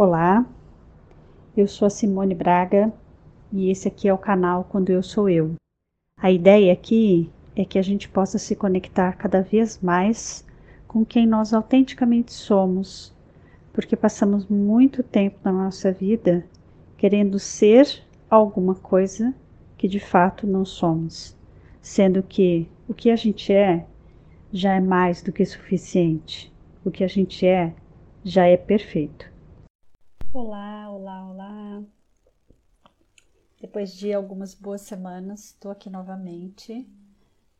Olá, eu sou a Simone Braga e esse aqui é o canal Quando Eu Sou Eu. A ideia aqui é que a gente possa se conectar cada vez mais com quem nós autenticamente somos, porque passamos muito tempo na nossa vida querendo ser alguma coisa que de fato não somos, sendo que o que a gente é já é mais do que suficiente, o que a gente é já é perfeito. Olá, olá, olá. Depois de algumas boas semanas, estou aqui novamente,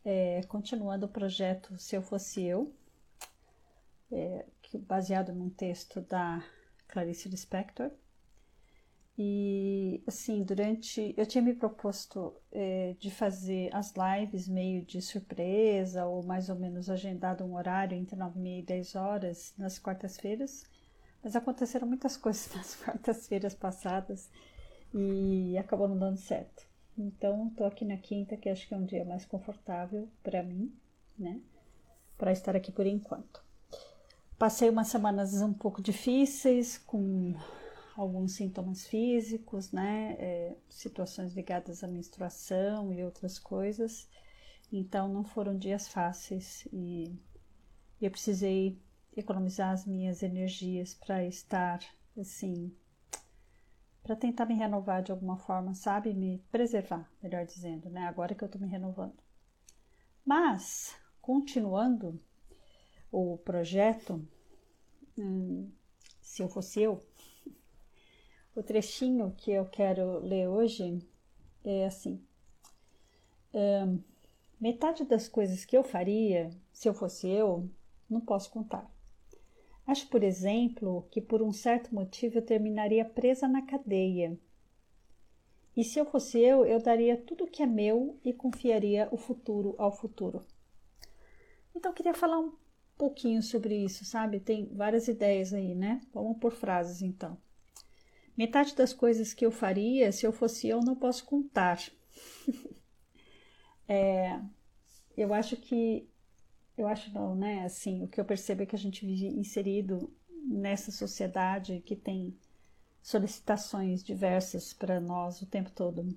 é, continuando o projeto Se Eu Fosse Eu, é, baseado num texto da Clarice Lispector. E, assim, durante. Eu tinha me proposto é, de fazer as lives meio de surpresa, ou mais ou menos agendado um horário entre 9 e meia e 10 horas nas quartas-feiras mas aconteceram muitas coisas nas quartas-feiras passadas e acabou não dando certo. Então, estou aqui na quinta, que acho que é um dia mais confortável para mim, né? Para estar aqui por enquanto. Passei umas semanas um pouco difíceis, com alguns sintomas físicos, né? É, situações ligadas à menstruação e outras coisas. Então, não foram dias fáceis e eu precisei economizar as minhas energias para estar assim, para tentar me renovar de alguma forma, sabe? Me preservar, melhor dizendo, né? Agora que eu estou me renovando. Mas, continuando o projeto, hum, se eu fosse eu, o trechinho que eu quero ler hoje é assim: hum, metade das coisas que eu faria se eu fosse eu, não posso contar. Acho, por exemplo, que por um certo motivo eu terminaria presa na cadeia. E se eu fosse eu, eu daria tudo o que é meu e confiaria o futuro ao futuro. Então, eu queria falar um pouquinho sobre isso, sabe? Tem várias ideias aí, né? Vamos por frases então. Metade das coisas que eu faria, se eu fosse eu, não posso contar. é, eu acho que eu acho não, né? Assim, o que eu percebo é que a gente vive inserido nessa sociedade que tem solicitações diversas para nós o tempo todo.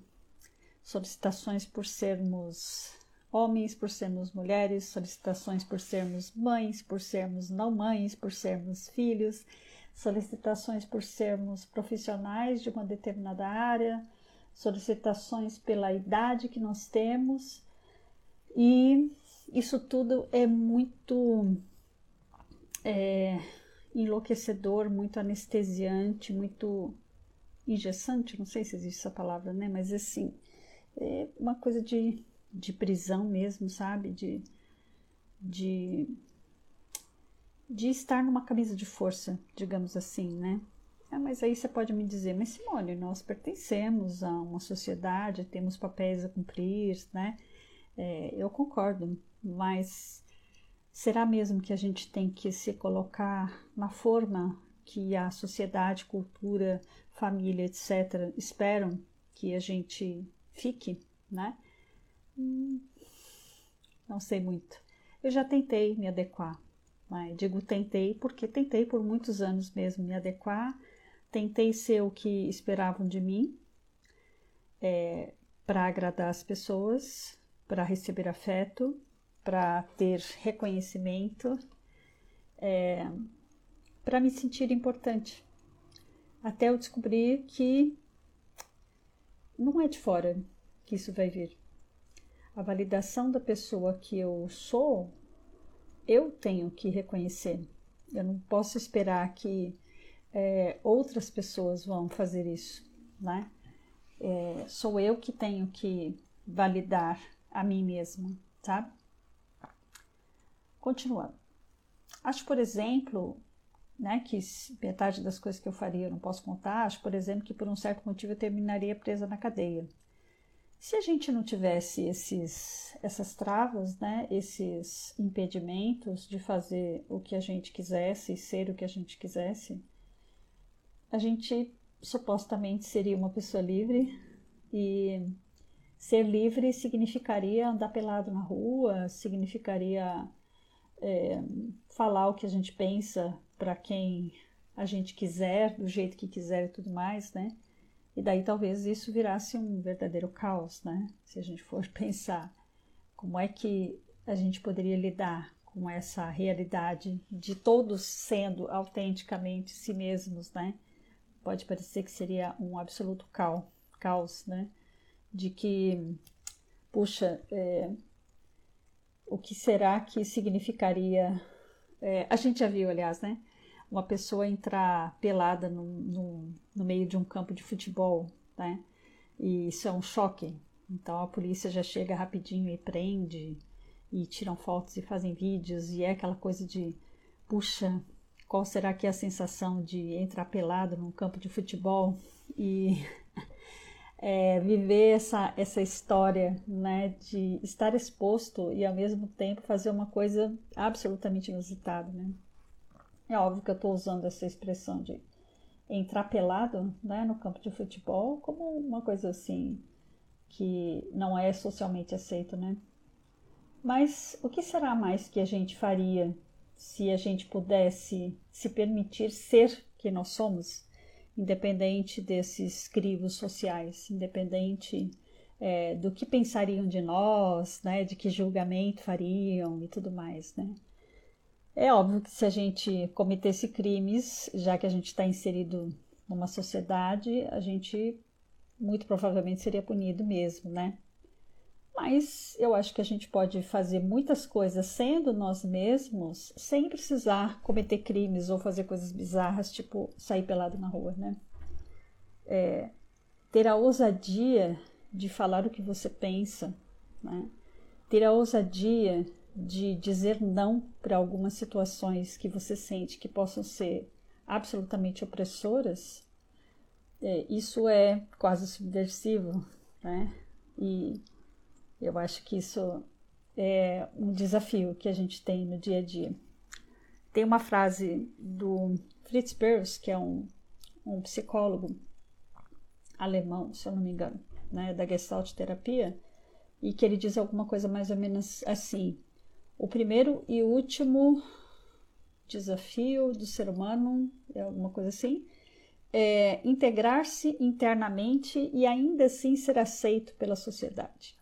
Solicitações por sermos homens, por sermos mulheres, solicitações por sermos mães, por sermos não mães, por sermos filhos, solicitações por sermos profissionais de uma determinada área, solicitações pela idade que nós temos e isso tudo é muito é, enlouquecedor, muito anestesiante, muito engessante, não sei se existe essa palavra, né? Mas assim, é uma coisa de, de prisão mesmo, sabe? De, de, de estar numa camisa de força, digamos assim, né? Ah, mas aí você pode me dizer, mas Simone, nós pertencemos a uma sociedade, temos papéis a cumprir, né? É, eu concordo, mas será mesmo que a gente tem que se colocar na forma que a sociedade, cultura, família, etc., esperam que a gente fique, né? Hum, não sei muito. Eu já tentei me adequar. Né? Digo tentei porque tentei por muitos anos mesmo me adequar. Tentei ser o que esperavam de mim é, para agradar as pessoas, para receber afeto, para ter reconhecimento, é, para me sentir importante. Até eu descobrir que não é de fora que isso vai vir. A validação da pessoa que eu sou, eu tenho que reconhecer. Eu não posso esperar que é, outras pessoas vão fazer isso, né? É, sou eu que tenho que validar a mim mesma, sabe? Continuando. Acho, por exemplo, né, que metade das coisas que eu faria eu não posso contar. Acho, por exemplo, que por um certo motivo eu terminaria presa na cadeia. Se a gente não tivesse esses, essas travas, né, esses impedimentos de fazer o que a gente quisesse e ser o que a gente quisesse, a gente supostamente seria uma pessoa livre e ser livre significaria andar pelado na rua, significaria é, falar o que a gente pensa para quem a gente quiser, do jeito que quiser e tudo mais, né? E daí talvez isso virasse um verdadeiro caos, né? Se a gente for pensar como é que a gente poderia lidar com essa realidade de todos sendo autenticamente si mesmos, né? Pode parecer que seria um absoluto caos, caos né? De que, puxa, é, o que será que significaria? É, a gente já viu, aliás, né? Uma pessoa entrar pelada no, no, no meio de um campo de futebol, né? E isso é um choque. Então a polícia já chega rapidinho e prende e tiram fotos e fazem vídeos e é aquela coisa de puxa, qual será que é a sensação de entrar pelado num campo de futebol e é, viver essa, essa história né, de estar exposto e ao mesmo tempo fazer uma coisa absolutamente inusitada. Né? É óbvio que eu estou usando essa expressão de entrar pelado né, no campo de futebol como uma coisa assim que não é socialmente aceito, né? Mas o que será mais que a gente faria se a gente pudesse se permitir ser quem nós somos, independente desses crivos sociais, independente é, do que pensariam de nós, né, de que julgamento fariam e tudo mais, né? É óbvio que se a gente cometesse crimes, já que a gente está inserido numa sociedade, a gente muito provavelmente seria punido mesmo, né? Mas eu acho que a gente pode fazer muitas coisas sendo nós mesmos, sem precisar cometer crimes ou fazer coisas bizarras, tipo sair pelado na rua, né? É, ter a ousadia de falar o que você pensa, né? ter a ousadia de dizer não para algumas situações que você sente que possam ser absolutamente opressoras, é, isso é quase subversivo, né? E eu acho que isso é um desafio que a gente tem no dia a dia. Tem uma frase do Fritz Perls, que é um, um psicólogo alemão, se eu não me engano, né, da Gestalt terapia, e que ele diz alguma coisa mais ou menos assim: o primeiro e último desafio do ser humano, é alguma coisa assim, é integrar-se internamente e ainda assim ser aceito pela sociedade.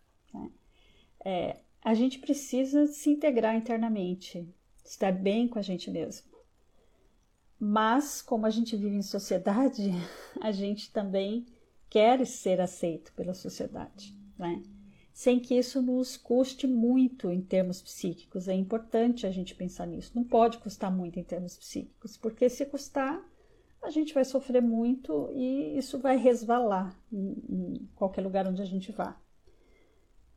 É, a gente precisa se integrar internamente, estar bem com a gente mesmo. Mas, como a gente vive em sociedade, a gente também quer ser aceito pela sociedade, né? sem que isso nos custe muito em termos psíquicos. É importante a gente pensar nisso. Não pode custar muito em termos psíquicos, porque se custar, a gente vai sofrer muito e isso vai resvalar em, em qualquer lugar onde a gente vá.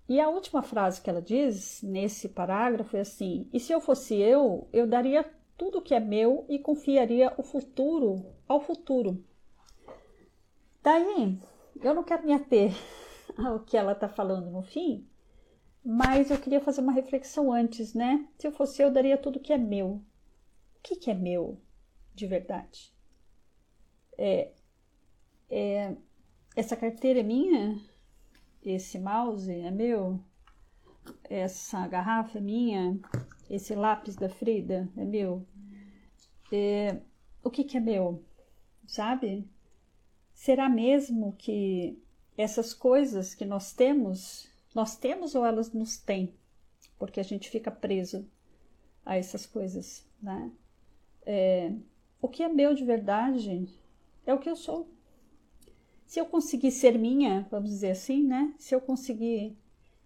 E a última frase que ela diz nesse parágrafo é assim: E se eu fosse eu, eu daria tudo que é meu e confiaria o futuro ao futuro. Daí, eu não quero me ater ao que ela está falando no fim, mas eu queria fazer uma reflexão antes, né? Se eu fosse eu, daria tudo que é meu. O que, que é meu de verdade? É, é, essa carteira é minha? Esse mouse é meu, essa garrafa é minha, esse lápis da Frida é meu. É, o que, que é meu? Sabe? Será mesmo que essas coisas que nós temos, nós temos ou elas nos têm? Porque a gente fica preso a essas coisas, né? É, o que é meu de verdade é o que eu sou se eu conseguir ser minha, vamos dizer assim, né? Se eu conseguir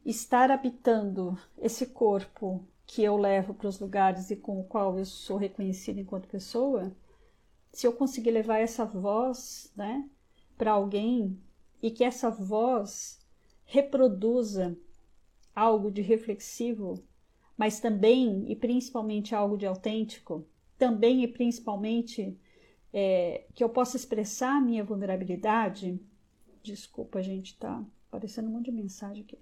estar habitando esse corpo que eu levo para os lugares e com o qual eu sou reconhecida enquanto pessoa, se eu conseguir levar essa voz, né, para alguém e que essa voz reproduza algo de reflexivo, mas também e principalmente algo de autêntico, também e principalmente é, que eu possa expressar a minha vulnerabilidade. Desculpa, gente, tá aparecendo um monte de mensagem aqui.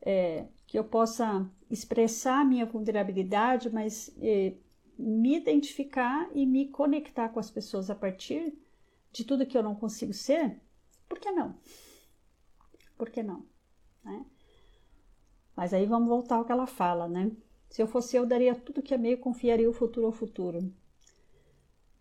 É, que eu possa expressar a minha vulnerabilidade, mas é, me identificar e me conectar com as pessoas a partir de tudo que eu não consigo ser, por que não? Por que não? Né? Mas aí vamos voltar ao que ela fala, né? Se eu fosse eu, daria tudo que é meio, confiaria o futuro ao futuro.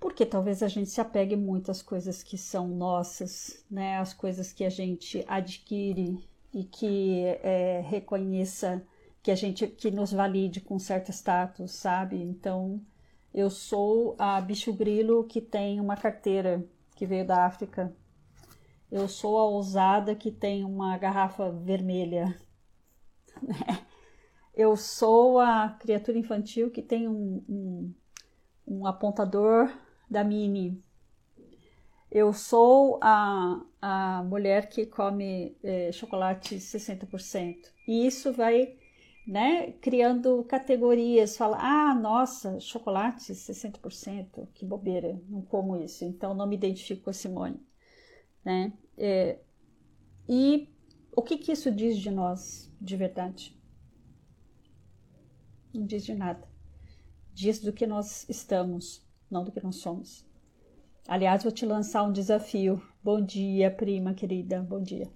Porque talvez a gente se apegue muito às coisas que são nossas, né? As coisas que a gente adquire e que é, reconheça que a gente que nos valide com certo status, sabe? Então, eu sou a bicho grilo que tem uma carteira que veio da África. Eu sou a ousada que tem uma garrafa vermelha. Eu sou a criatura infantil que tem um, um, um apontador da Mini. Eu sou a, a mulher que come é, chocolate 60%. E isso vai né, criando categorias. Fala, ah, nossa, chocolate 60%, que bobeira, não como isso, então não me identifico com a Simone. Né? É, e o que, que isso diz de nós de verdade? Não diz de nada. Diz do que nós estamos, não do que nós somos. Aliás, vou te lançar um desafio. Bom dia, prima querida, bom dia.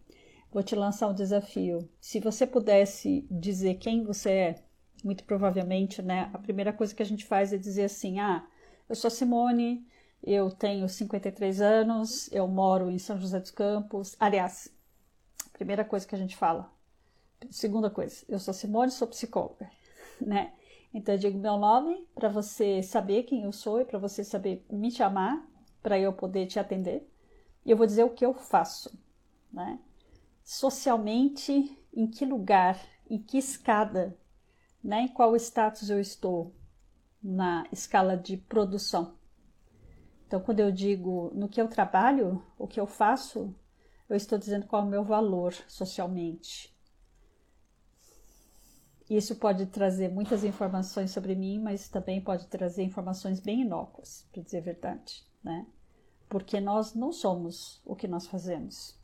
Vou te lançar um desafio. Se você pudesse dizer quem você é, muito provavelmente, né, a primeira coisa que a gente faz é dizer assim: ah, eu sou Simone, eu tenho 53 anos, eu moro em São José dos Campos. Aliás, primeira coisa que a gente fala. Segunda coisa, eu sou Simone, sou psicóloga, né? Então eu digo meu nome para você saber quem eu sou e para você saber me chamar para eu poder te atender. E eu vou dizer o que eu faço, né? Socialmente, em que lugar, em que escada, né? Em qual status eu estou na escala de produção. Então, quando eu digo no que eu trabalho, o que eu faço, eu estou dizendo qual é o meu valor socialmente. Isso pode trazer muitas informações sobre mim, mas também pode trazer informações bem inócuas, para dizer a verdade, né? Porque nós não somos o que nós fazemos.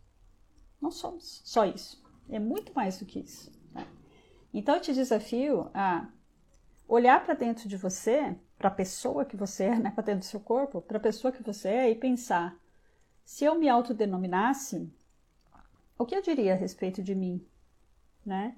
Não somos só isso. É muito mais do que isso. Né? Então eu te desafio a olhar para dentro de você, para a pessoa que você é, né? para dentro do seu corpo, para a pessoa que você é e pensar: se eu me autodenominasse, o que eu diria a respeito de mim? Né?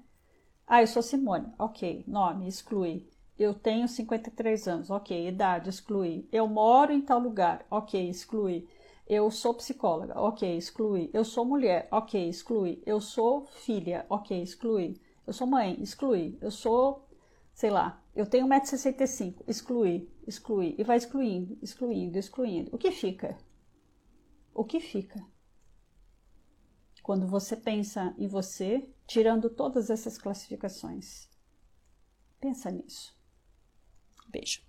Ah, eu sou Simone. Ok, nome, exclui. Eu tenho 53 anos. Ok, idade, exclui. Eu moro em tal lugar. Ok, exclui. Eu sou psicóloga. Ok, exclui. Eu sou mulher. Ok, exclui. Eu sou filha. Ok, exclui. Eu sou mãe. Exclui. Eu sou, sei lá, eu tenho 1,65m. Exclui, exclui. E vai excluindo, excluindo, excluindo. O que fica? O que fica? Quando você pensa em você, tirando todas essas classificações. Pensa nisso. Beijo.